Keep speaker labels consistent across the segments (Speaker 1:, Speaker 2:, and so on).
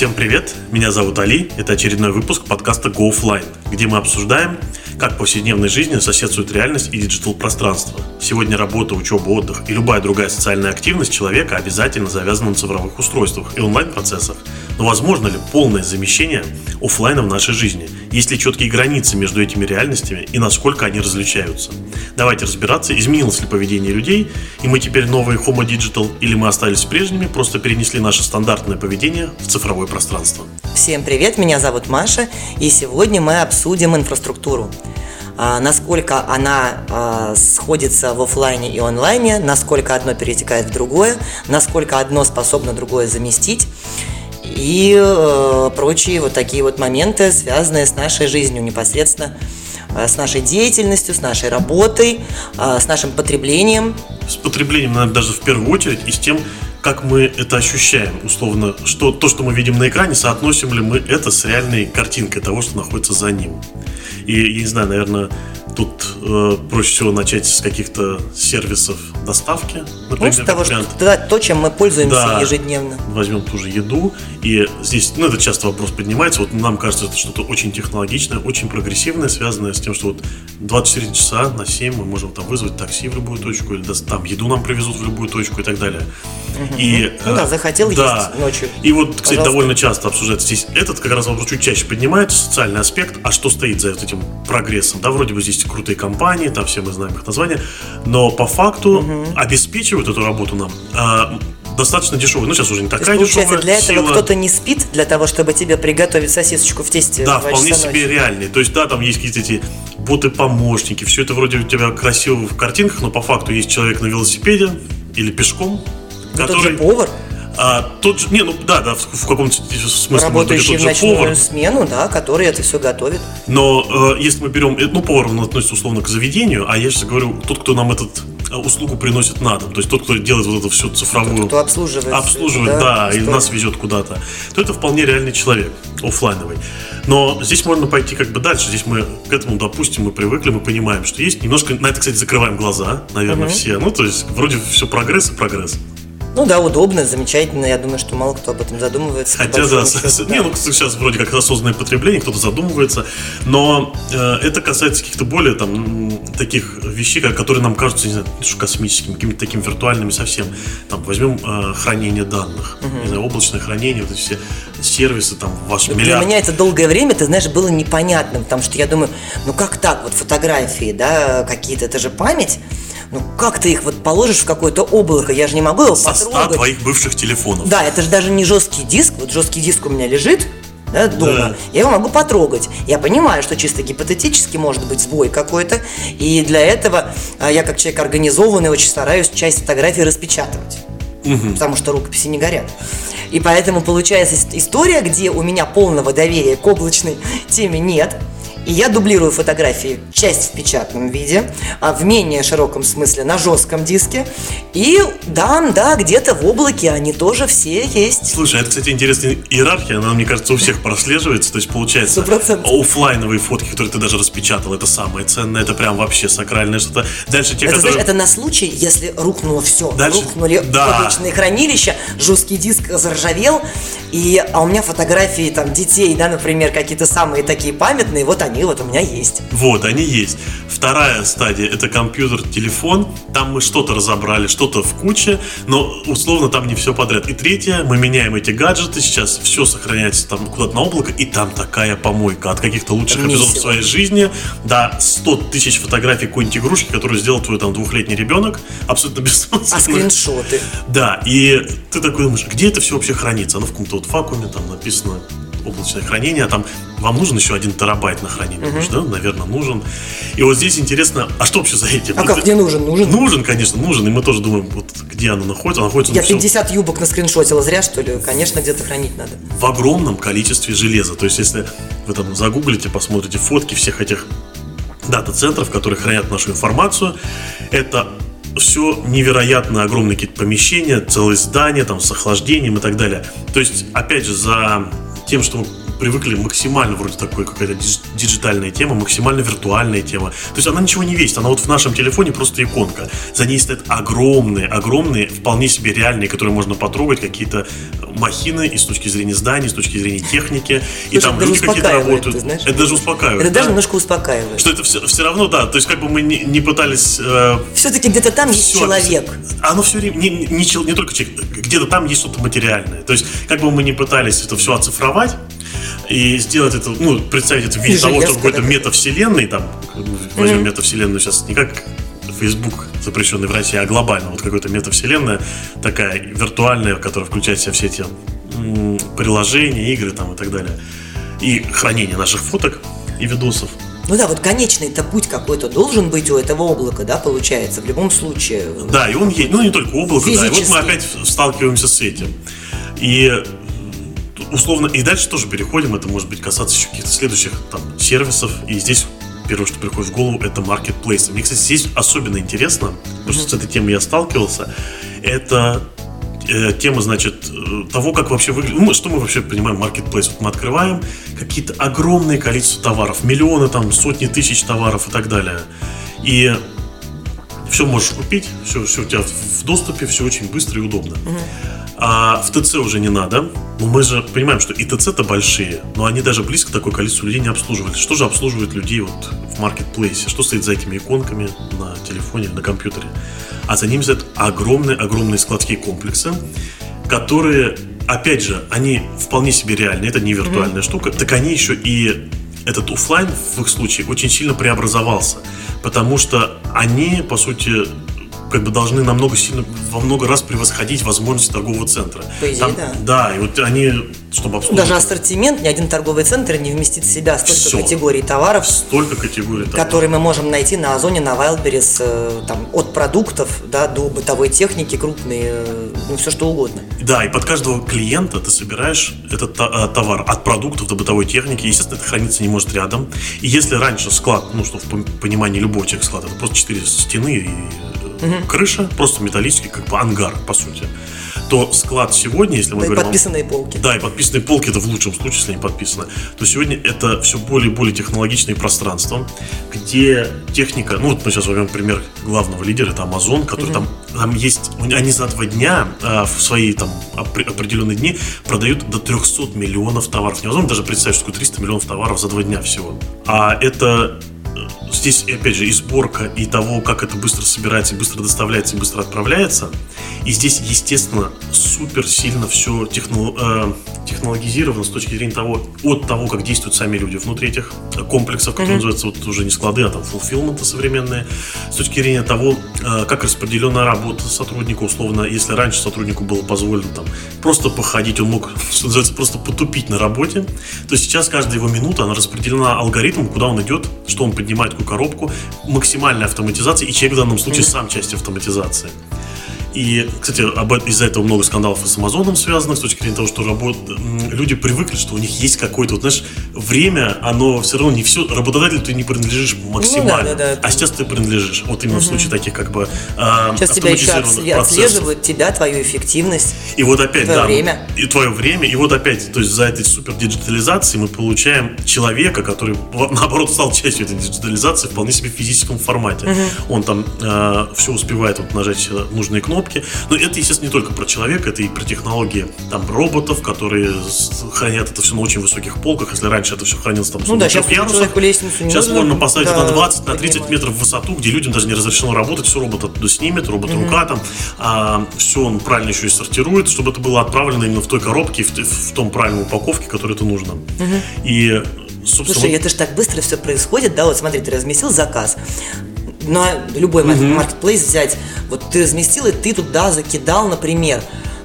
Speaker 1: Всем привет, меня зовут Али, это очередной выпуск подкаста Go Offline, где мы обсуждаем, как в повседневной жизни соседствует реальность и диджитал-пространство. Сегодня работа, учеба, отдых и любая другая социальная активность человека обязательно завязана на цифровых устройствах и онлайн-процессах. Но возможно ли полное замещение офлайна в нашей жизни? Есть ли четкие границы между этими реальностями и насколько они различаются? Давайте разбираться, изменилось ли поведение людей, и мы теперь новые Homo Digital, или мы остались прежними, просто перенесли наше стандартное поведение в цифровое пространство.
Speaker 2: Всем привет, меня зовут Маша, и сегодня мы обсудим инфраструктуру. А, насколько она а, сходится в офлайне и онлайне, насколько одно перетекает в другое, насколько одно способно другое заместить и э, прочие вот такие вот моменты, связанные с нашей жизнью непосредственно, э, с нашей деятельностью, с нашей работой, э, с нашим потреблением.
Speaker 1: С потреблением, наверное, даже в первую очередь, и с тем, как мы это ощущаем, условно, что то, что мы видим на экране, соотносим ли мы это с реальной картинкой того, что находится за ним. И, я не знаю, наверное, тут э, проще всего начать с каких-то сервисов доставки,
Speaker 2: например. Ну, с того, что, да, то, чем мы пользуемся да, ежедневно.
Speaker 1: Возьмем ту же еду, и здесь, ну, это часто вопрос поднимается, вот нам кажется, это что-то очень технологичное, очень прогрессивное, связанное с тем, что вот 24 часа на 7 мы можем там вызвать такси в любую точку, или там еду нам привезут в любую точку и так далее.
Speaker 2: Угу. И, ну да, э, захотел да. есть ночью.
Speaker 1: И вот, кстати, Пожалуйста. довольно часто обсуждается здесь этот как раз вопрос чуть чаще поднимается, социальный аспект, а что стоит за этим прогрессом? Да, вроде бы здесь крутые компании, там все мы знаем их названия, но по факту угу. обеспечивают эту работу нам а, достаточно дешевый. Ну, сейчас уже не такая
Speaker 2: То есть,
Speaker 1: дешевая
Speaker 2: для этого сила. кто-то не спит, для того, чтобы тебе приготовить сосисочку в тесте
Speaker 1: Да, вполне себе реальный. То есть, да, там есть какие-то эти боты-помощники, все это вроде у тебя красиво в картинках, но по факту есть человек на велосипеде или пешком,
Speaker 2: ну, который... Тот же повар.
Speaker 1: А, тот же, не, ну да, да, в, в каком-то смысле
Speaker 2: Работающий в ночную повар. смену, да, который это все готовит.
Speaker 1: Но э, если мы берем, э, ну, повар он относится условно к заведению, а я сейчас говорю, тот, кто нам этот э, услугу приносит на дом, то есть тот, кто делает вот эту всю цифровую... Тот,
Speaker 2: кто обслуживает.
Speaker 1: Обслуживает, да, да и нас везет куда-то, то это вполне реальный человек, офлайновый. Но здесь можно пойти как бы дальше. Здесь мы к этому, допустим, мы привыкли, мы понимаем, что есть немножко... На это, кстати, закрываем глаза, наверное, угу. все. Ну, то есть, вроде все прогресс и прогресс.
Speaker 2: Ну да, удобно, замечательно. Я думаю, что мало кто об этом задумывается.
Speaker 1: Хотя да, счету, да. Не, ну сейчас вроде как осознанное потребление, кто-то задумывается, но э, это касается каких-то более там таких вещей, которые нам кажутся, не знаю, космическими, какими-то такими виртуальными совсем. Там возьмем э, хранение данных, угу. знаю, облачное хранение, вот эти все сервисы, там ваш
Speaker 2: Для
Speaker 1: миллиард.
Speaker 2: Для меня это долгое время, ты знаешь, было непонятным, потому что я думаю, ну как так, вот фотографии, да, какие-то, это же память ну как ты их вот положишь в какое-то облако? Я же не могу его
Speaker 1: Со потрогать. твоих бывших телефонов.
Speaker 2: Да, это же даже не жесткий диск. Вот жесткий диск у меня лежит, да, дома. Да. Я его могу потрогать. Я понимаю, что чисто гипотетически может быть сбой какой-то, и для этого а, я как человек организованный очень стараюсь часть фотографий распечатывать. Угу. Потому что рукописи не горят. И поэтому получается история, где у меня полного доверия к облачной теме нет. И я дублирую фотографии, часть в печатном виде, а в менее широком смысле на жестком диске. И да, да, где-то в облаке они тоже все есть.
Speaker 1: Слушай, это, кстати, интересная иерархия, она, мне кажется, у всех прослеживается. То есть, получается,
Speaker 2: 100%.
Speaker 1: офлайновые фотки, которые ты даже распечатал, это самое ценное, это прям вообще сакральное что-то. Дальше те,
Speaker 2: это,
Speaker 1: которые...
Speaker 2: знаешь, это на случай, если рухнуло все.
Speaker 1: Дальше...
Speaker 2: Рухнули
Speaker 1: да.
Speaker 2: облачные хранилища, жесткий диск заржавел, и, а у меня фотографии там детей, да, например, какие-то самые такие памятные, вот они они вот у меня есть.
Speaker 1: Вот, они есть. Вторая стадия – это компьютер, телефон. Там мы что-то разобрали, что-то в куче, но условно там не все подряд. И третье, мы меняем эти гаджеты, сейчас все сохраняется там куда-то на облако, и там такая помойка от каких-то лучших эпизодов в своей жизни до 100 тысяч фотографий какой-нибудь игрушки, которую сделал твой там двухлетний ребенок, абсолютно бессмысленно.
Speaker 2: А скриншоты.
Speaker 1: Да, и ты такой думаешь, где это все вообще хранится? Оно в каком-то вот вакууме, там написано облачное хранение, а там вам нужен еще один терабайт на хранение, угу. да, наверное, нужен. И вот здесь интересно, а что вообще за этим?
Speaker 2: А
Speaker 1: Это,
Speaker 2: как, где нужен? Нужен?
Speaker 1: Нужен, конечно, нужен, и мы тоже думаем, вот где оно находится. Оно находится
Speaker 2: Я 50 всем... юбок на скриншотила, зря что ли? Конечно, где-то хранить надо.
Speaker 1: В огромном количестве железа, то есть если вы там загуглите, посмотрите фотки всех этих дата-центров, которые хранят нашу информацию, это все невероятно огромные какие-то помещения, целые здания там с охлаждением и так далее. То есть, опять же, за тем, что мы привыкли максимально вроде такой какая-то диджитальная тема, максимально виртуальная тема. То есть она ничего не весит, она вот в нашем телефоне просто иконка. За ней стоят огромные, огромные, вполне себе реальные, которые можно потрогать, какие-то махины и с точки зрения зданий, с точки зрения техники. и
Speaker 2: Слушай,
Speaker 1: там
Speaker 2: даже
Speaker 1: люди какие-то работают.
Speaker 2: ты знаешь.
Speaker 1: Это даже успокаивает.
Speaker 2: Это даже
Speaker 1: да?
Speaker 2: немножко успокаивает.
Speaker 1: Что это все, все равно, да, то есть как бы мы не, не пытались э,
Speaker 2: Все-таки где-то там есть
Speaker 1: всё
Speaker 2: человек.
Speaker 1: Оно все время, не, не, чел- не только человек, где-то там есть что-то материальное. То есть как бы мы не пытались это все оцифровать, и сделать это, ну, представить это в виде того, что какой-то метавселенной, там, возьмем метавселенную сейчас не как Facebook, запрещенный в России, а глобально, вот какой-то метавселенная, такая виртуальная, которая включает в себя все эти м, приложения, игры там и так далее. И хранение наших фоток и видосов.
Speaker 2: Ну да, вот конечный-то путь какой-то должен быть у этого облака, да, получается, в любом случае.
Speaker 1: Да, и он есть, ну не только облако, да, и вот мы опять сталкиваемся с этим. И условно, и дальше тоже переходим, это может быть касаться еще каких-то следующих там сервисов, и здесь первое, что приходит в голову, это маркетплейсы. Мне, кстати, здесь особенно интересно, потому что с этой темой я сталкивался, это э, тема, значит, э, того, как вообще выглядит, ну, что мы вообще понимаем маркетплейс. Вот мы открываем какие-то огромные количество товаров, миллионы, там, сотни тысяч товаров и так далее. И все можешь купить, все, все у тебя в доступе, все очень быстро и удобно. А в ТЦ уже не надо. Но мы же понимаем, что и ТЦ-то большие, но они даже близко такое количество людей не обслуживали. Что же обслуживает людей вот в маркетплейсе? Что стоит за этими иконками на телефоне или на компьютере? А за ними стоят огромные-огромные складские комплексы, которые, опять же, они вполне себе реальны. Это не виртуальная штука. Так они еще и этот оффлайн в их случае очень сильно преобразовался, потому что они, по сути, как бы должны намного сильно, во много раз превосходить возможности торгового центра.
Speaker 2: По идее,
Speaker 1: Там-
Speaker 2: да.
Speaker 1: Да, и вот они, чтобы обслуживать
Speaker 2: Даже ассортимент, ни один торговый центр не вместит в себя столько
Speaker 1: Всё.
Speaker 2: категорий товаров,
Speaker 1: столько категорий товаров.
Speaker 2: которые мы можем найти на Озоне, на Wildberries, э, там, от продуктов да, до бытовой техники крупные, э, ну, все что угодно.
Speaker 1: Да, и под каждого клиента ты собираешь этот то- а, товар от продуктов до бытовой техники. Естественно, это храниться не может рядом. И если раньше склад, ну что в пон- понимании любого склада, это просто четыре стены и э, крыша, просто металлический, как бы ангар, по сути, то склад сегодня, если мы
Speaker 2: Да и
Speaker 1: говорим... о-
Speaker 2: подписанные полки.
Speaker 1: Да, и подписанные полки это в лучшем случае, если они подписаны. То сегодня это все более и более технологичные пространства, где техника, ну вот мы сейчас возьмем пример главного лидера, это Amazon, который там, там есть, они за два дня а, в свои там опре- определенные дни продают до 300 миллионов товаров. Невозможно даже представить, что такое 300 миллионов товаров за два дня всего. А это э, здесь, опять же, и сборка, и того, как это быстро собирается, и быстро доставляется, и быстро отправляется. И здесь, естественно, супер сильно все технологизировано с точки зрения того, от того, как действуют сами люди внутри этих э, комплексов, которые называются вот уже не склады, а там фулфилменты современные, с точки зрения того, э, как распределенная работа сотрудника, условно, если раньше сотруднику было позволено там просто походить, он мог, что называется, просто потупить на работе, то сейчас каждая его минута, она распределена алгоритмом, куда он идет, что он поднимает коробку, максимальная автоматизация, и человек в данном случае сам часть автоматизации. И, кстати, об этом- из-за этого много скандалов с Амазоном связанных, с точки зрения того, что работ... люди привыкли, что у них есть какое-то, вот, знаешь, время, оно все равно не все, работодателю ты не принадлежишь максимально,
Speaker 2: Ну да, да, да.
Speaker 1: а сейчас ты принадлежишь. Вот именно в случае таких как бы а,
Speaker 2: Сейчас тебя еще
Speaker 1: процессов.
Speaker 2: отслеживают, тебя, твою эффективность.
Speaker 1: И вот опять,
Speaker 2: Твое
Speaker 1: да,
Speaker 2: время.
Speaker 1: и твое время, и вот опять, то есть за этой супер диджитализацией мы получаем человека, который наоборот стал частью этой диджитализации вполне себе в физическом формате. Он там все успевает вот, нажать все нужные кнопки. Но это, естественно, не только про человека, это и про технологии там роботов, которые хранят это все на очень высоких полках. Если раньше это все хранилось там
Speaker 2: Ну да, сейчас
Speaker 1: ярусах,
Speaker 2: лестницу не
Speaker 1: Сейчас
Speaker 2: нужно,
Speaker 1: можно поставить
Speaker 2: да,
Speaker 1: на 20, на 30
Speaker 2: поднимать.
Speaker 1: метров в высоту, где людям даже не разрешено работать, все робот оттуда снимет, робот рука там, все он правильно еще и сортирует, чтобы это было отправлено именно в той коробке, в, в том правильном упаковке, которая это нужно. И, собственно,
Speaker 2: Слушай,
Speaker 1: вот-
Speaker 2: это же так быстро все происходит, да, вот смотри, ты разместил заказ, на любой мар- маркетплейс взять, вот ты разместил, и ты туда закидал, например,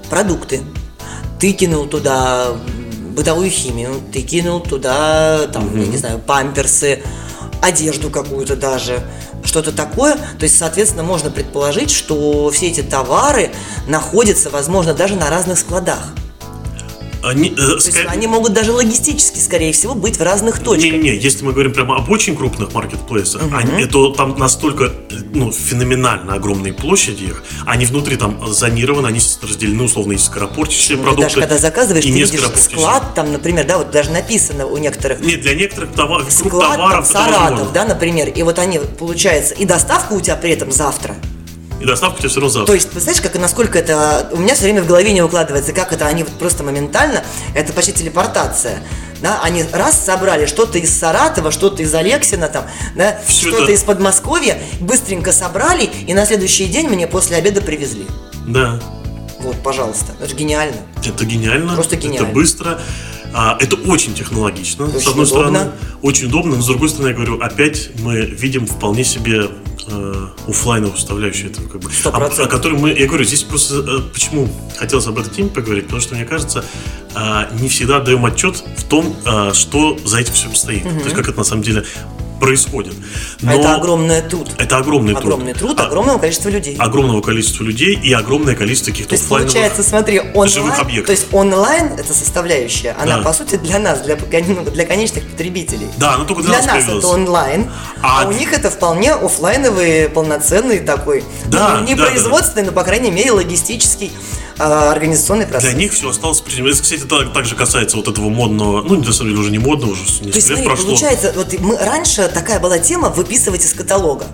Speaker 2: продукты, ты кинул туда бытовую химию, ты кинул туда, там, я не знаю, памперсы, одежду какую-то даже, что-то такое. То есть, соответственно, можно предположить, что все эти товары находятся, возможно, даже на разных складах.
Speaker 1: Они, э,
Speaker 2: То есть
Speaker 1: ска-
Speaker 2: они могут даже логистически, скорее всего, быть в разных точках.
Speaker 1: Не-не-не, если мы говорим прямо об очень крупных маркетплейсах, они, это там настолько ну, феноменально огромные площади их, они внутри там зонированы, они разделены условно из скоропортящие
Speaker 2: Ну, ты
Speaker 1: продукты.
Speaker 2: даже когда заказываешь,
Speaker 1: и
Speaker 2: ты
Speaker 1: не
Speaker 2: видишь склад, там, например, да, вот даже написано у некоторых
Speaker 1: Нет, для некоторых товар,
Speaker 2: склад там
Speaker 1: товаров это
Speaker 2: Саратов, да, например, и вот они, получается, и доставка у тебя при этом завтра.
Speaker 1: И доставка тебе все равно завтра.
Speaker 2: То есть, представляешь, как и насколько это... У меня все время в голове не укладывается, как это они вот просто моментально... Это почти телепортация. Да, они раз собрали что-то из Саратова, что-то из Алексина, там, да, что-то
Speaker 1: это-
Speaker 2: из Подмосковья, быстренько собрали, и на следующий день мне после обеда привезли.
Speaker 1: Да.
Speaker 2: Вот, пожалуйста. Это же гениально.
Speaker 1: Это гениально.
Speaker 2: Просто гениально.
Speaker 1: Это быстро. А, это очень технологично, с
Speaker 2: Очень
Speaker 1: одной
Speaker 2: удобно.
Speaker 1: стороны. Очень удобно, но с другой стороны, я говорю, опять мы видим вполне себе э, оффлайновую составляющую этого, как бы, о,
Speaker 2: процентов.
Speaker 1: о которой мы, я говорю, здесь просто э, почему хотелось об этой теме поговорить, потому что мне кажется, а, не всегда даем отчет в том, а, что за этим всем стоит, то есть как это на самом деле происходит.
Speaker 2: А
Speaker 1: Но
Speaker 2: это огромное тут.
Speaker 1: это огромный труд.
Speaker 2: Огромный труд,
Speaker 1: А-
Speaker 2: огромного количества людей.
Speaker 1: огромного количества людей и огромное количество каких-то оффлайновых
Speaker 2: получается, смотри, онлайн,
Speaker 1: живых объектов.
Speaker 2: то есть онлайн это составляющая, она
Speaker 1: Да.
Speaker 2: по сути для нас, для, для конечных потребителей.
Speaker 1: Да, она только для,
Speaker 2: Для
Speaker 1: нас
Speaker 2: нас это онлайн,
Speaker 1: А
Speaker 2: а, у них это вполне офлайновый, полноценный такой,
Speaker 1: Да,
Speaker 2: ну, не
Speaker 1: да, да,
Speaker 2: производственный, но по крайней мере логистический, а, организационный процесс.
Speaker 1: Для них все осталось. Это, кстати, так, также касается вот этого модного, ну, на самом деле, уже не модного, уже
Speaker 2: То
Speaker 1: несколько
Speaker 2: есть,
Speaker 1: лет
Speaker 2: смотри,
Speaker 1: прошло.
Speaker 2: получается, вот мы раньше такая была тема выписывать из каталога.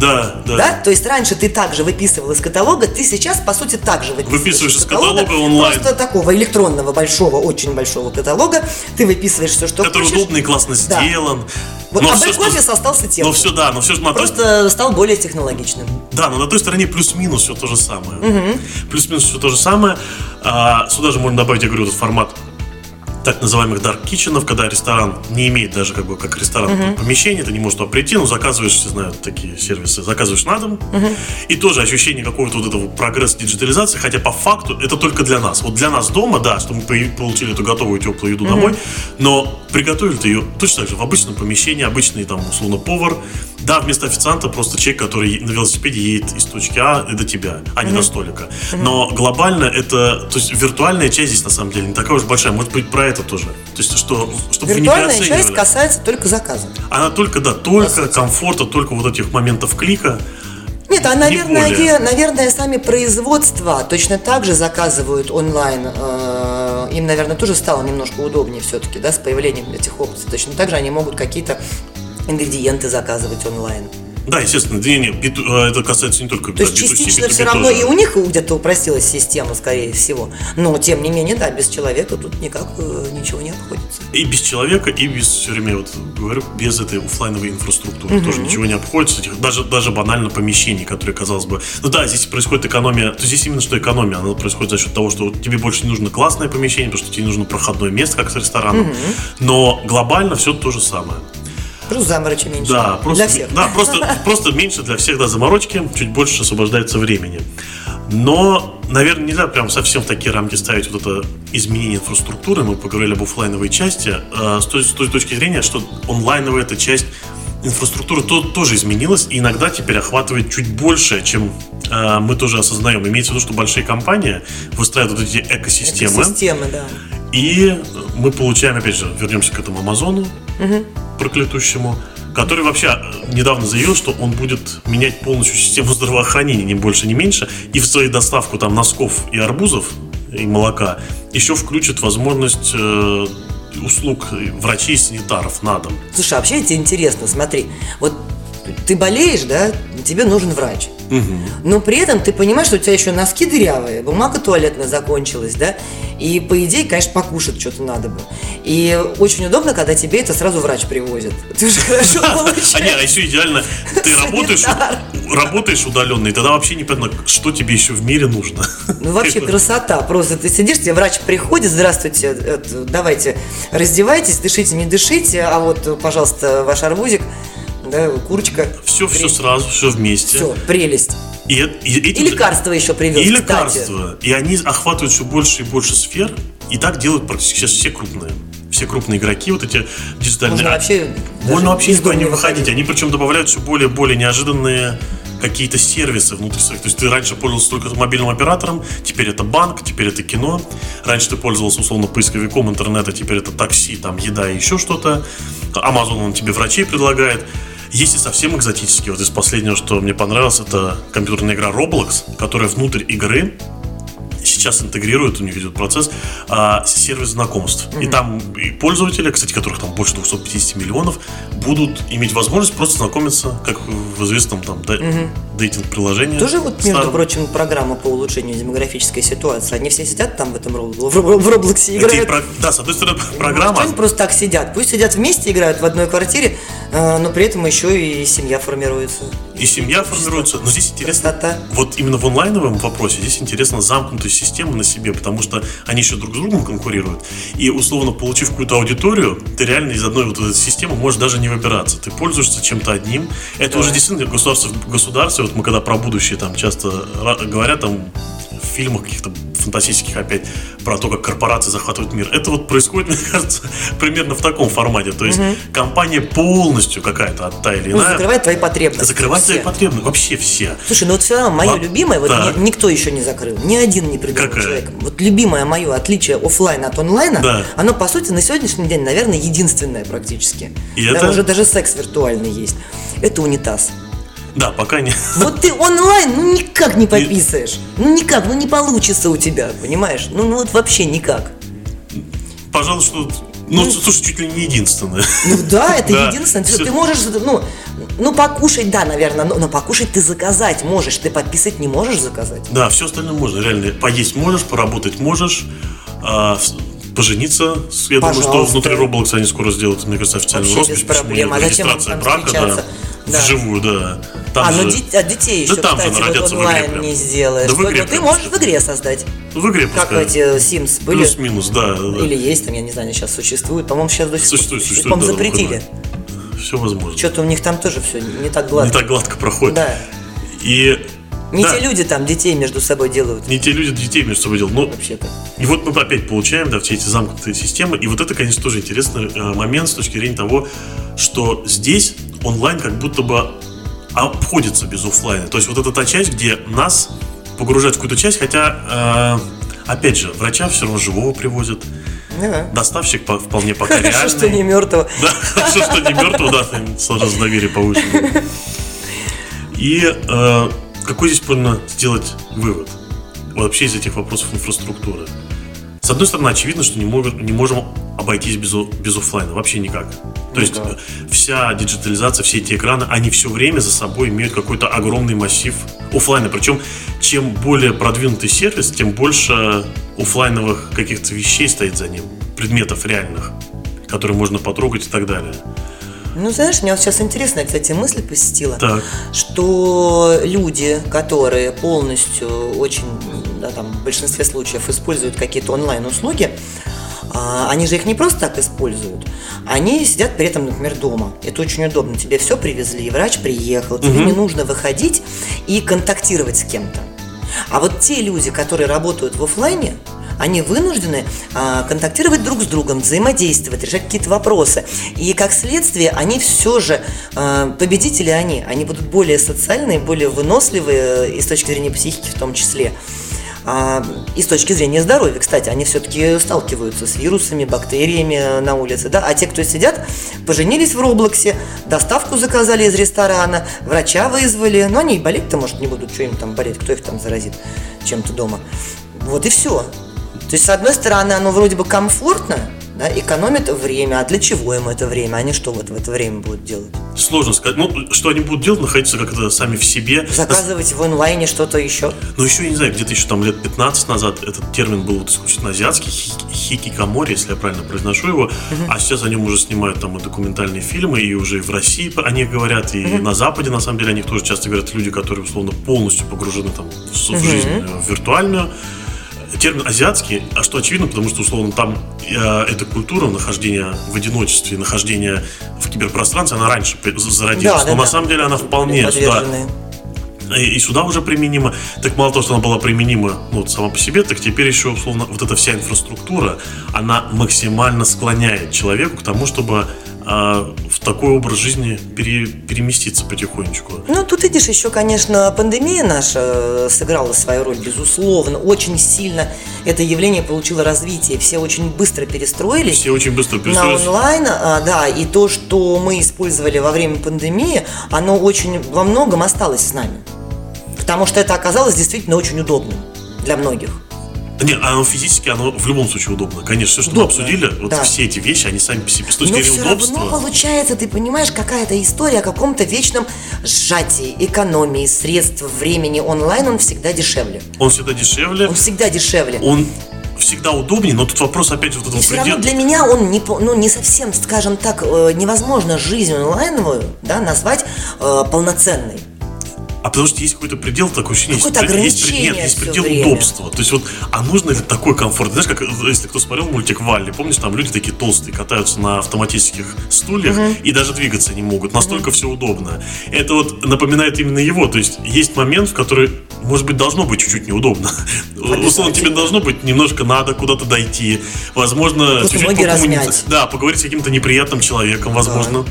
Speaker 1: Да, да.
Speaker 2: Да. То есть раньше ты также выписывал из каталога, ты сейчас, по сути, также выписываешь,
Speaker 1: Выписываешь из каталога онлайн.
Speaker 2: Просто такого электронного большого, очень большого каталога. Ты выписываешь все, что
Speaker 1: Который
Speaker 2: хочешь.
Speaker 1: удобно и классно
Speaker 2: Да.
Speaker 1: сделан.
Speaker 2: Вот,
Speaker 1: но
Speaker 2: а бэк-офис остался тем.
Speaker 1: но все, да, но все же на той,
Speaker 2: Просто стал более технологичным.
Speaker 1: да, но на той стороне плюс-минус все то же самое. Плюс-минус все то же самое. А, сюда же можно добавить, я говорю, этот формат так называемых dark kitchen ов, когда ресторан не имеет даже как бы как ресторан помещения, ты не можешь туда прийти, но заказываешь, все знают такие сервисы, заказываешь на дом, и тоже ощущение какого-то вот этого прогресса диджитализации, хотя по факту это только для нас. Вот для нас дома, да, что мы получили эту готовую теплую еду домой, но приготовили ты ее точно так же в обычном помещении, обычный там условно повар, да, вместо официанта просто человек, который на велосипеде едет из точки А до тебя, а не до столика. Но глобально это, то есть виртуальная часть здесь на самом деле не такая уж большая. Может быть про это тоже. То есть что, чтобы вы не
Speaker 2: Виртуальная часть касается только заказа.
Speaker 1: Она только, да, только комфорта, только вот этих моментов клика.
Speaker 2: Нет, а, наверное,
Speaker 1: более.
Speaker 2: наверное, сами производства точно так же заказывают онлайн. Э, Им, наверное, тоже стало немножко удобнее все-таки, да, с появлением этих опций. Точно так же они могут какие-то ингредиенты заказывать онлайн.
Speaker 1: Да, естественно, не, не, B2, э, это касается не только
Speaker 2: То есть
Speaker 1: B2C,
Speaker 2: частично
Speaker 1: B2B
Speaker 2: все равно
Speaker 1: тоже.
Speaker 2: и у них где-то упростилась система, скорее всего. Но, тем не менее, да, без человека тут никак э, ничего не обходится.
Speaker 1: И без человека, и без, все время вот говорю, без этой оффлайновой инфраструктуры тоже ничего не обходится. Даже, даже банально помещений, которые, казалось бы... Ну да, здесь происходит экономия, то здесь именно что экономия, она происходит за счет того, что тебе больше не нужно классное помещение, потому что тебе нужно проходное место, как с рестораном. Но глобально все то же самое.
Speaker 2: Плюс заморочи меньше.
Speaker 1: Да, просто,
Speaker 2: Для всех.
Speaker 1: Да, просто, просто меньше для всех, да, заморочки, чуть больше освобождается времени. Но, наверное, нельзя прям совсем в такие рамки ставить вот это изменение инфраструктуры. Мы поговорили об оффлайновой части. э, С той, с той точки зрения, что онлайновая эта часть инфраструктуры то- тоже изменилась и иногда теперь охватывает чуть больше, чем э, мы тоже осознаем. Имеется в виду, что большие компании выстраивают вот эти экосистемы.
Speaker 2: Системы, да.
Speaker 1: И мы получаем, опять же, вернемся к этому Амазону проклятущему, который вообще э, недавно заявил, что он будет менять полностью систему здравоохранения, ни больше, ни меньше, и в свою доставку там носков и арбузов и молока еще включит возможность э, услуг врачей и санитаров на дом.
Speaker 2: Слушай, а вообще это интересно, смотри, вот ты болеешь, да, тебе нужен врач. Но при этом ты понимаешь, что у тебя еще носки дырявые, бумага туалетная закончилась, да, и по идее, конечно, покушать что-то надо бы. И очень удобно, когда тебе это сразу врач привозит. Ты же хорошо
Speaker 1: А не, а
Speaker 2: получаешь.
Speaker 1: еще идеально, ты работаешь, работаешь удаленно, и тогда вообще непонятно, что тебе еще в мире нужно.
Speaker 2: Ну вообще красота, просто ты сидишь, тебе врач приходит, здравствуйте, это, давайте раздевайтесь, дышите, не дышите, а вот, пожалуйста, ваш арбузик, да, курочка.
Speaker 1: Все, все сразу, все вместе.
Speaker 2: Все, прелесть.
Speaker 1: И, и эти-
Speaker 2: И лекарства еще привез,
Speaker 1: И
Speaker 2: кстати.
Speaker 1: лекарства. И они охватывают все больше и больше сфер. И так делают практически сейчас все крупные. Все крупные игроки, вот эти диджитальные.
Speaker 2: Можно вообще даже
Speaker 1: Можно вообще никуда не выходить.
Speaker 2: выходить.
Speaker 1: Они причем добавляют все более и более неожиданные какие-то сервисы внутри своих. То есть ты раньше пользовался только мобильным оператором, теперь это банк, теперь это кино. Раньше ты пользовался условно поисковиком интернета, теперь это такси, там еда и еще что-то. Amazon он тебе врачей предлагает. Есть и совсем экзотические. Вот из последнего, что мне понравилось, это компьютерная игра Roblox, которая внутрь игры сейчас интегрируют, у них идет процесс, а, сервис знакомств. И там и пользователи, кстати, которых там больше 250 миллионов, будут иметь возможность просто знакомиться, как в известном там да, дейтинг-приложении.
Speaker 2: Тоже вот, между
Speaker 1: старом.
Speaker 2: прочим, программа по улучшению демографической ситуации. Они все сидят там в этом в Роб- в Роблоксе
Speaker 1: Это и
Speaker 2: играют.
Speaker 1: про- Да, с одной стороны,
Speaker 2: Может,
Speaker 1: программа,
Speaker 2: они просто так сидят. Пусть сидят вместе, играют в одной квартире, но при этом еще и семья формируется.
Speaker 1: и семья формируется. Но здесь интересно,
Speaker 2: Красота.
Speaker 1: вот именно в онлайновом вопросе здесь интересно замкнутая система на себе, потому что они еще друг с другом конкурируют. И условно, получив какую-то аудиторию, ты реально из одной вот этой системы можешь даже не выбираться. Ты пользуешься чем-то одним. Это уже действительно государство в государстве. Вот мы когда про будущее там часто говорят там в фильмах каких-то фантастических опять про то, как корпорации захватывают мир. Это вот происходит, мне кажется, примерно в таком формате. То есть компания полностью какая-то от та или
Speaker 2: Ну,
Speaker 1: иная
Speaker 2: закрывает твои потребности.
Speaker 1: закрывать
Speaker 2: Все.
Speaker 1: свои потребности. Вообще все.
Speaker 2: Слушай, ну вот все равно мое
Speaker 1: Ла-
Speaker 2: любимое, вот
Speaker 1: так.
Speaker 2: ни- никто еще не закрыл, ни один не придумал
Speaker 1: Какая?
Speaker 2: человек. Вот любимое мое отличие оффлайна от онлайна,
Speaker 1: Да.
Speaker 2: оно по сути на сегодняшний день, наверное, единственное практически.
Speaker 1: И
Speaker 2: Да,
Speaker 1: это?
Speaker 2: уже даже секс виртуальный есть. Это унитаз.
Speaker 1: Да, пока не.
Speaker 2: Вот ты онлайн, ну никак не пописаешь. Ну никак, ну не получится у тебя, понимаешь? Ну, ну вот вообще никак.
Speaker 1: Пожалуй, что. Ну, слушай, чуть ли не единственное.
Speaker 2: Ну да, это
Speaker 1: Да,
Speaker 2: единственное. Ты,
Speaker 1: всё.
Speaker 2: ты можешь, ну, ну покушать, да, наверное, но, но покушать ты заказать можешь, ты подписать не можешь заказать.
Speaker 1: Да, все остальное можно. Реально, поесть можешь, поработать можешь, а, пожениться. Я думаю, что
Speaker 2: Пожалуйста.
Speaker 1: внутри Roblox они скоро сделают, мне кажется, официальную
Speaker 2: Вообще
Speaker 1: роспись.
Speaker 2: без проблем. А зачем
Speaker 1: регистрация
Speaker 2: там
Speaker 1: брака, да?
Speaker 2: Да.
Speaker 1: вживую, да. Там
Speaker 2: а, ну
Speaker 1: же-
Speaker 2: ди- а детей
Speaker 1: Да
Speaker 2: еще,
Speaker 1: там же
Speaker 2: кстати, вот
Speaker 1: народятся в
Speaker 2: онлайн
Speaker 1: игре прям.
Speaker 2: не сделаешь.
Speaker 1: Да в
Speaker 2: Вот-
Speaker 1: игре
Speaker 2: вот ты
Speaker 1: прям.
Speaker 2: можешь в игре создать.
Speaker 1: в игре
Speaker 2: Как эти Sims были.
Speaker 1: Плюс-минус, да. да, да.
Speaker 2: Или есть там, я не знаю, они сейчас существуют. По-моему, сейчас до сих пор
Speaker 1: Существует,
Speaker 2: существует. По-моему,
Speaker 1: да,
Speaker 2: запретили.
Speaker 1: Все возможно.
Speaker 2: Что-то у них там тоже все не так
Speaker 1: Не
Speaker 2: гладко.
Speaker 1: так гладко проходит.
Speaker 2: Да.
Speaker 1: И
Speaker 2: Не
Speaker 1: да,
Speaker 2: те люди там детей между собой делают.
Speaker 1: не те люди детей между собой делают. Но
Speaker 2: Вообще-то.
Speaker 1: И вот мы опять получаем, да, все эти замкнутые системы. И вот это, конечно, тоже интересный э, момент с точки зрения того, что здесь онлайн как будто бы обходится без оффлайна. То есть вот это та часть, где нас погружают в какую-то часть, хотя, э, опять же, врача все равно живого привозят.
Speaker 2: Да.
Speaker 1: Доставщик по- вполне пока
Speaker 2: Хорошо,
Speaker 1: реальный.
Speaker 2: что не мертвого.
Speaker 1: Да, хорошо, что не мертвого, да, сложно доверие повышено. И э, какой здесь правильно сделать вывод вообще из этих вопросов инфраструктуры? С одной стороны, очевидно, что не, могут, не можем обойтись без, без оффлайна, вообще никак. То есть
Speaker 2: да.
Speaker 1: э, вся диджитализация, все эти экраны, они все время за собой имеют какой-то огромный массив оффлайна. Причем, чем более продвинутый сервис, тем больше оффлайновых каких-то вещей стоит за ним, предметов реальных, которые можно потрогать и так далее.
Speaker 2: Ну, знаешь, мне вот сейчас интересная, кстати, мысль посетила.
Speaker 1: Так.
Speaker 2: что люди, которые полностью очень, да, там, в большинстве случаев используют какие-то онлайн-услуги, а, они же их не просто так используют, они сидят при этом, например, дома. Это очень удобно. Тебе все привезли, врач приехал, тебе не нужно выходить и контактировать с кем-то. А вот те люди, которые работают в оффлайне, они вынуждены а, контактировать друг с другом, взаимодействовать, решать какие-то вопросы. И как следствие, они все же, а, победители они, они будут более социальные, более выносливые, э, и с точки зрения психики в том числе. А, и с точки зрения здоровья, кстати, они все-таки сталкиваются с вирусами, бактериями на улице, да, а те, кто сидят, поженились в Роблоксе, доставку заказали из ресторана, врача вызвали, но они и болеть-то, может, не будут, что им там болеть, кто их там заразит чем-то дома. Вот и все. То есть, с одной стороны, оно вроде бы комфортно, да, экономит время. А для чего им это время? Они что вот в это время будут делать?
Speaker 1: Сложно сказать. Ну, что они будут делать, находиться как-то сами в себе.
Speaker 2: Заказывать в онлайне что-то еще?
Speaker 1: Но еще, я не знаю, где-то еще там лет 15 назад этот термин был вот исключительно азиатский, хи- хикикамори, если я правильно произношу его. А сейчас о нем уже снимают там и документальные фильмы, и уже и в России о них говорят, и на Западе, на самом деле, о них тоже часто говорят люди, которые, условно, полностью погружены там в, в жизнь э, виртуальную. Термин азиатский, а что очевидно, потому что, условно, там э, эта культура нахождения в одиночестве, нахождения в киберпространстве, она раньше зародилась.
Speaker 2: Да, да,
Speaker 1: Но на
Speaker 2: да.
Speaker 1: самом деле она вполне сюда и сюда уже применима. Так мало того, что она была применима ну, вот сама по себе, так теперь еще, условно, вот эта вся инфраструктура, она максимально склоняет человеку к тому, чтобы а, в такой образ жизни пере- переместиться потихонечку.
Speaker 2: Ну, тут видишь, еще, конечно, пандемия наша э, сыграла свою роль, безусловно. Очень сильно это явление получило развитие. Все очень быстро перестроились.
Speaker 1: Все очень быстро
Speaker 2: на
Speaker 1: перестроились.
Speaker 2: онлайн, а, да, и то, что мы использовали во время пандемии, оно очень во многом осталось с нами. Потому что это оказалось действительно очень удобным для многих.
Speaker 1: Не, а оно физически, оно в любом случае удобно. Конечно, все, что
Speaker 2: Удобно,
Speaker 1: мы обсудили, вот
Speaker 2: да.
Speaker 1: все эти вещи, они сами по себе с точки
Speaker 2: Но
Speaker 1: зрения
Speaker 2: все
Speaker 1: удобства.
Speaker 2: равно получается, ты понимаешь, какая-то история о каком-то вечном сжатии, экономии средств, времени онлайн, он всегда дешевле.
Speaker 1: Он всегда дешевле,
Speaker 2: Он всегда дешевле.
Speaker 1: он всегда удобнее, но тут вопрос опять вот этого предела.
Speaker 2: для меня он не, ну, не совсем, скажем так, э, невозможно жизнь онлайновую да, назвать э, полноценной.
Speaker 1: А потому что есть какой-то предел, такое ощущение,
Speaker 2: Какое-то
Speaker 1: есть,
Speaker 2: ограничение
Speaker 1: нет, есть предел
Speaker 2: время.
Speaker 1: удобства. То есть вот, а нужно ли такой комфорт? Знаешь, как если кто смотрел мультик Валли, помнишь, там люди такие толстые катаются на автоматических стульях и даже двигаться не могут. Настолько все удобно. Это вот напоминает именно его. То есть есть момент, в который, может быть, должно быть чуть-чуть неудобно. Условно, тебе должно быть немножко надо куда-то дойти. Возможно,
Speaker 2: Просто
Speaker 1: чуть-чуть
Speaker 2: ноги
Speaker 1: покоммуни-
Speaker 2: размять.
Speaker 1: Да, поговорить с каким-то неприятным человеком, возможно.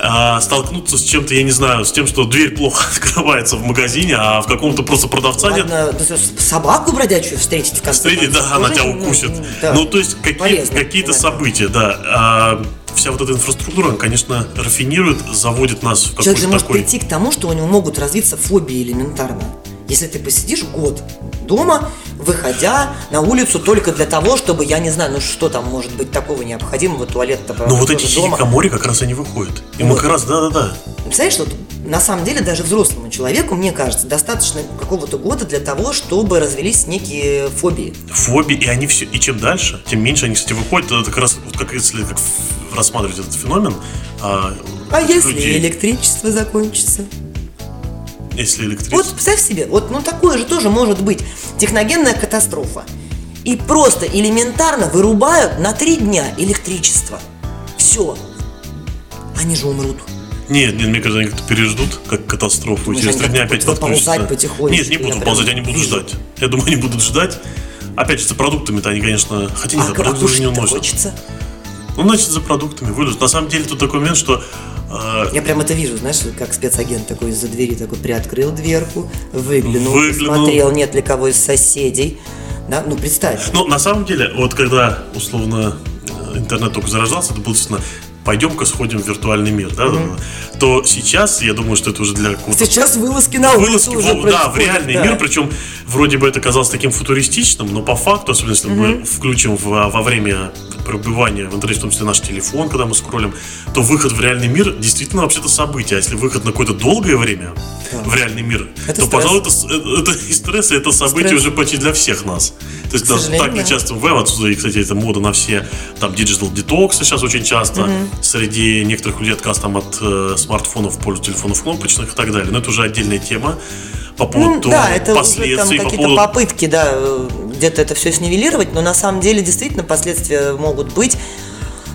Speaker 1: А, столкнуться с чем-то, я не знаю, с тем, что дверь плохо открывается в магазине, а в каком-то просто продавца нет.
Speaker 2: Ладно, с- собаку бродячую встретить в конце
Speaker 1: Встретить, да, она тебя укусит.
Speaker 2: да,
Speaker 1: Ну, то есть какие, какие-то события, да. А вся вот эта инфраструктура, конечно, рафинирует, заводит нас в
Speaker 2: Человек же
Speaker 1: какой-то
Speaker 2: может прийти к тому, что у него могут развиться фобии элементарно. Если ты посидишь год дома, выходя на улицу только для того, чтобы, я не знаю, ну что там может быть такого необходимого, туалет-то
Speaker 1: Ну, вот эти хихикомори как раз они выходят. И мы
Speaker 2: Вот.
Speaker 1: как раз, да-да-да.
Speaker 2: Представляешь, вот на самом деле даже взрослому человеку, мне кажется, достаточно какого-то года для того, чтобы развелись некие фобии.
Speaker 1: Фобии, и они все, и чем дальше, тем меньше они, кстати, выходят. Это как раз, вот как если как рассматривать этот феномен, а,
Speaker 2: А если
Speaker 1: людей,
Speaker 2: электричество закончится?
Speaker 1: Если электричество...
Speaker 2: Вот представь себе, вот ну такое же тоже может быть техногенная катастрофа. И просто элементарно вырубают на три дня электричество. Все. Они же умрут.
Speaker 1: Нет, нет, мне кажется, они как-то переждут, как катастрофу, и
Speaker 2: Думаешь,
Speaker 1: через
Speaker 2: они
Speaker 1: три дня опять подключатся.
Speaker 2: потихонечку?
Speaker 1: Нет, не будут ползать, они будут
Speaker 2: вижу.
Speaker 1: ждать. Я думаю, они будут ждать. Опять же, за продуктами-то они, конечно, хотя не
Speaker 2: А,
Speaker 1: за
Speaker 2: а
Speaker 1: продукты же не уносят.
Speaker 2: хочется.
Speaker 1: Ну, значит, за продуктами вылезут. На самом деле, тут такой момент, что э,
Speaker 2: Я прям это вижу, знаешь, как спецагент такой из-за двери такой приоткрыл дверку, выглянул,
Speaker 1: Выглянул.
Speaker 2: посмотрел, нет ли кого из соседей. Да? Ну, представь.
Speaker 1: Ну, на самом деле, вот когда, условно, интернет только зарождался, это было действительно пойдем-ка сходим в виртуальный мир, да, то сейчас, я думаю, что это уже для какого-то
Speaker 2: Сейчас вылазки на улицу
Speaker 1: вылазки
Speaker 2: уже
Speaker 1: в, да, в реальный
Speaker 2: да.
Speaker 1: мир, причем вроде бы это казалось таким футуристичным, но по факту, особенно если мы включим в- во время пребывания в интернете, в том числе наш телефон, когда мы скроллим, то выход в реальный мир действительно вообще-то событие. А если выход на какое-то долгое время в реальный мир,
Speaker 2: Это
Speaker 1: то,
Speaker 2: стресс.
Speaker 1: пожалуй, это, э, это и стресс, и это событие
Speaker 2: Стресс.
Speaker 1: уже почти для всех нас. То есть даже так не
Speaker 2: да.
Speaker 1: часто бываем, отсюда и, кстати, это мода на все там digital детоксы сейчас очень часто. Среди некоторых людей отказ там от э, смартфонов в пользу телефонов кнопочных и так далее. Но это уже отдельная тема по
Speaker 2: Ну,
Speaker 1: поводу
Speaker 2: да, это уже там
Speaker 1: последствий, по
Speaker 2: какие-то
Speaker 1: поводу
Speaker 2: попытки, да, э, где-то это все снивелировать, но на самом деле действительно последствия могут быть.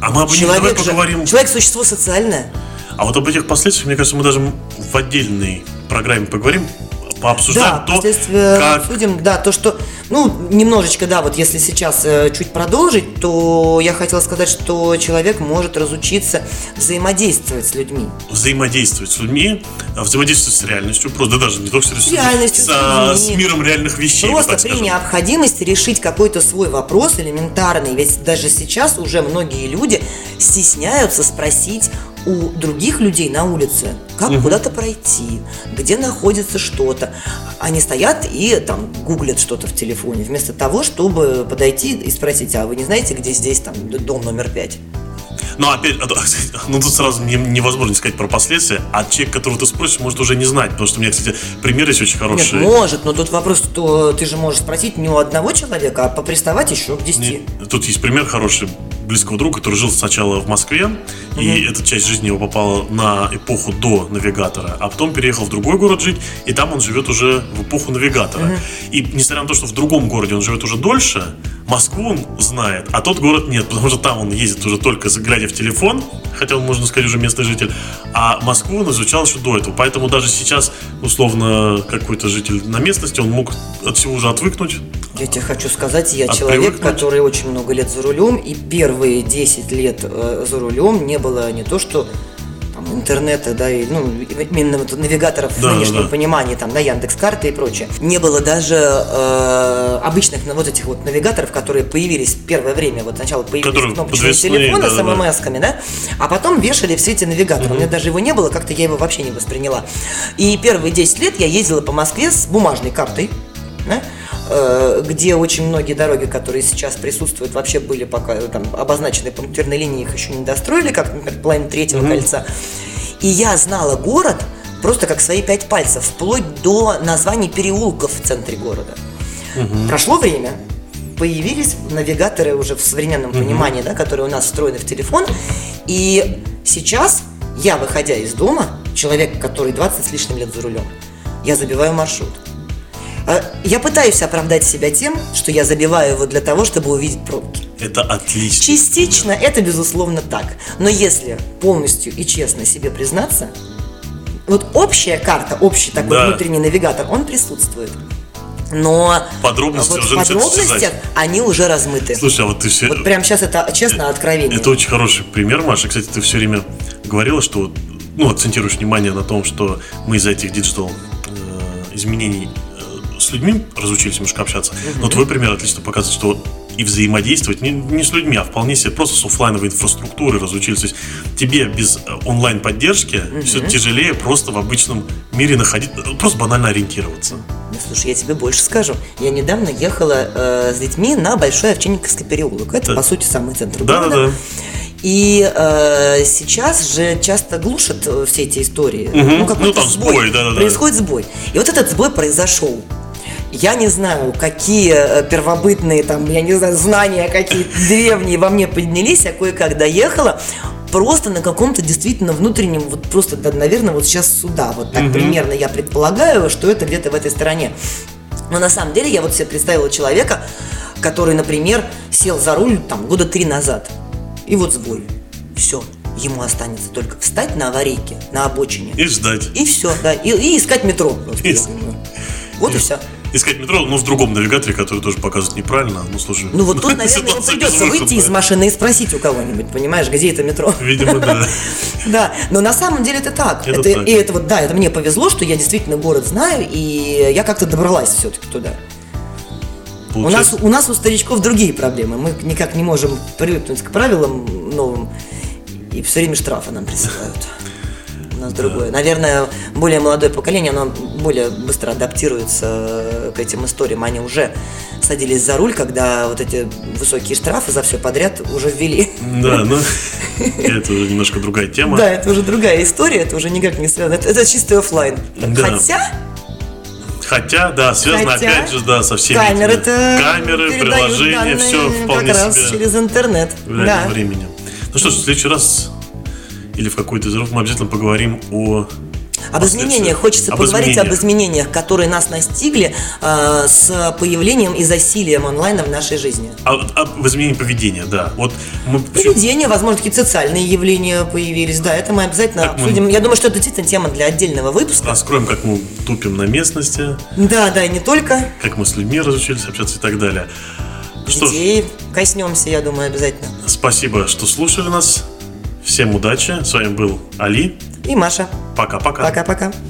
Speaker 1: А мы об давай
Speaker 2: Человек, же-
Speaker 1: поговорим.
Speaker 2: человек существо социальное.
Speaker 1: А вот об этих последствиях, мне кажется, мы даже в отдельной программе поговорим, пообсуждаем
Speaker 2: Да,
Speaker 1: то,
Speaker 2: последствия
Speaker 1: как
Speaker 2: обсудим. Да, то, что, ну, немножечко, да, вот если сейчас э, чуть продолжить, то я хотела сказать, что человек может разучиться взаимодействовать с людьми.
Speaker 1: взаимодействовать с людьми, а взаимодействовать с реальностью, просто да, даже не только с,
Speaker 2: реальностью,
Speaker 1: с,
Speaker 2: с
Speaker 1: а, с миром реальных вещей,
Speaker 2: Просто при необходимости решить какой-то свой вопрос элементарный. Ведь даже сейчас уже многие люди стесняются спросить у других людей на улице, как куда-то пройти, где находится что-то. Они стоят и там гуглят что-то в телефоне, вместо того, чтобы подойти и спросить, а вы не знаете, где здесь там дом номер пять?
Speaker 1: Но опять, а то, ну тут сразу не- невозможно сказать про последствия, а человек, которого ты спросишь, может уже не знать, потому что у меня, кстати, пример есть очень
Speaker 2: Нет,
Speaker 1: хороший.
Speaker 2: может, но тут вопрос, что ты же можешь спросить не у одного человека, а поприставать еще к десяти.
Speaker 1: Тут есть пример хороший близкого друга, который жил сначала в Москве, и эта часть жизни его попала на эпоху до навигатора, а потом переехал в другой город жить, и там он живет уже в эпоху навигатора. И несмотря на то, что в другом городе он живет уже дольше, Москву он знает, а тот город нет, потому что там он ездит уже только глядя в телефон, хотя он, можно сказать, уже местный житель, а Москву он изучал еще до этого. Поэтому даже сейчас, условно, какой-то житель на местности, он мог от всего уже отвыкнуть,
Speaker 2: Я тебе хочу сказать, я
Speaker 1: А
Speaker 2: человек,
Speaker 1: привыкнуть?
Speaker 2: который очень много лет за рулем, и первые 10 лет э, за рулем не было не то, что там, интернета, да, и, ну, именно вот навигаторов
Speaker 1: Да,
Speaker 2: в нынешнем
Speaker 1: да.
Speaker 2: понимании, там, да, Яндекс карты и прочее. Не было даже э, обычных вот этих вот навигаторов, которые появились в первое время, вот сначала появились
Speaker 1: Которые
Speaker 2: кнопочные
Speaker 1: подвесные,
Speaker 2: телефоны
Speaker 1: да,
Speaker 2: с. ММС-ками, да, а потом вешали все эти навигаторы. У меня даже его не было, как-то я его вообще не восприняла. И первые 10 лет я ездила по Москве с бумажной картой, да, где очень многие дороги, которые сейчас присутствуют, вообще были пока э, там обозначены пунктирной линией, их еще не достроили, как, например, половина третьего кольца. И я знала город просто как свои пять пальцев, вплоть до названий переулков в центре города. Прошло время, появились навигаторы уже в современном понимании, да, которые у нас встроены в телефон. И сейчас я, выходя из дома, человек, который 20 с лишним лет за рулем, я забиваю маршрут. А Я пытаюсь оправдать себя тем, что я забиваю его для того, чтобы увидеть пробки.
Speaker 1: Это отлично.
Speaker 2: Частично это, безусловно, так. Но если полностью и честно себе признаться, вот общая карта, общий такой
Speaker 1: Да.
Speaker 2: внутренний навигатор, он присутствует. Но
Speaker 1: Подробности
Speaker 2: вот
Speaker 1: уже
Speaker 2: в подробностях они уже размыты.
Speaker 1: Слушай, а вот ты все...
Speaker 2: Вот прямо сейчас это честно откровение.
Speaker 1: Это очень хороший пример, Маша. Кстати, ты все время говорила, что ну, акцентируешь внимание на том, что мы из-за этих digital э, изменений э, людьми разучились немножко общаться. Но твой пример отлично показывает, что и взаимодействовать не, не с людьми, а вполне себе просто с оффлайновой инфраструктурой разучились. То есть тебе без э, онлайн-поддержки все тяжелее просто в обычном мире находить, просто банально ориентироваться.
Speaker 2: Ну, слушай, я тебе больше скажу. Я недавно ехала э, с детьми на Большой Овчинниковский переулок. Это,
Speaker 1: Да.
Speaker 2: по сути, самый центр
Speaker 1: Да, да,
Speaker 2: города.
Speaker 1: да.
Speaker 2: И э, сейчас же часто глушат э, все эти истории.
Speaker 1: Мгм.
Speaker 2: какой-то
Speaker 1: Ну, там сбой, да-да-да.
Speaker 2: Происходит сбой. И вот этот сбой произошел. Я не знаю, какие э, первобытные там, я не знаю, знания какие древние во мне поднялись, я кое-как доехала. Просто на каком-то действительно внутреннем, вот просто, да, наверное, вот сейчас сюда, вот так примерно я предполагаю, что это где-то в этой стороне. Но на самом деле я вот себе представила человека, который, например, сел за руль там года три назад. И вот сбой. Все. Ему останется только встать на аварийке, на обочине.
Speaker 1: И ждать.
Speaker 2: И все, да. И, и искать метро. Вот и все.
Speaker 1: Искать метро, ну, в другом навигаторе, который тоже показывает неправильно. Ну, слушай.
Speaker 2: Ну вот тут, наверное, ему придется выйти из машины и спросить у кого-нибудь, понимаешь, где это метро.
Speaker 1: Видимо, да.
Speaker 2: Да, но на самом деле это так.
Speaker 1: Это.
Speaker 2: И это вот, да, это мне повезло, что я действительно город знаю, и я как-то добралась все-таки туда. У нас, у нас у старичков другие проблемы. Мы никак не можем привыкнуть к правилам новым, и все время штрафы нам присылают. Нас другое. Наверное, более молодое поколение, оно более быстро адаптируется к этим историям. Они уже садились за руль, когда вот эти высокие штрафы за все подряд уже ввели.
Speaker 1: Да, ну, это уже немножко другая тема.
Speaker 2: Да, это уже другая история, это уже никак не связано. Это, это чистый оффлайн.
Speaker 1: Да.
Speaker 2: Хотя
Speaker 1: Хотя, да, связано
Speaker 2: Хотя
Speaker 1: опять же, да, со всеми
Speaker 2: камеры
Speaker 1: этими камеры, приложения, все вполне
Speaker 2: как раз
Speaker 1: себе
Speaker 2: через интернет. Да.
Speaker 1: времени. Ну что ж, в следующий раз или в какой-то из мы обязательно поговорим о
Speaker 2: Об изменениях. Хочется
Speaker 1: Об
Speaker 2: поговорить об
Speaker 1: изменениях.
Speaker 2: изменениях, которые нас настигли э, с появлением и засилием онлайна в нашей жизни.
Speaker 1: о- об изменении поведения, да. Вот мы
Speaker 2: Поведение, возможно, какие-то социальные явления появились. Да, это мы обязательно
Speaker 1: мы-
Speaker 2: обсудим. Я думаю, что это действительно тема для отдельного выпуска.
Speaker 1: раскроем, как мы тупим на местности,
Speaker 2: Да, да, и не только.
Speaker 1: как мы с людьми разучились общаться и так далее. Что ж,
Speaker 2: коснемся, я думаю, обязательно.
Speaker 1: спасибо, что слушали нас. Всем удачи. С вами был Али.
Speaker 2: И Маша.
Speaker 1: Пока-пока.
Speaker 2: Пока-пока.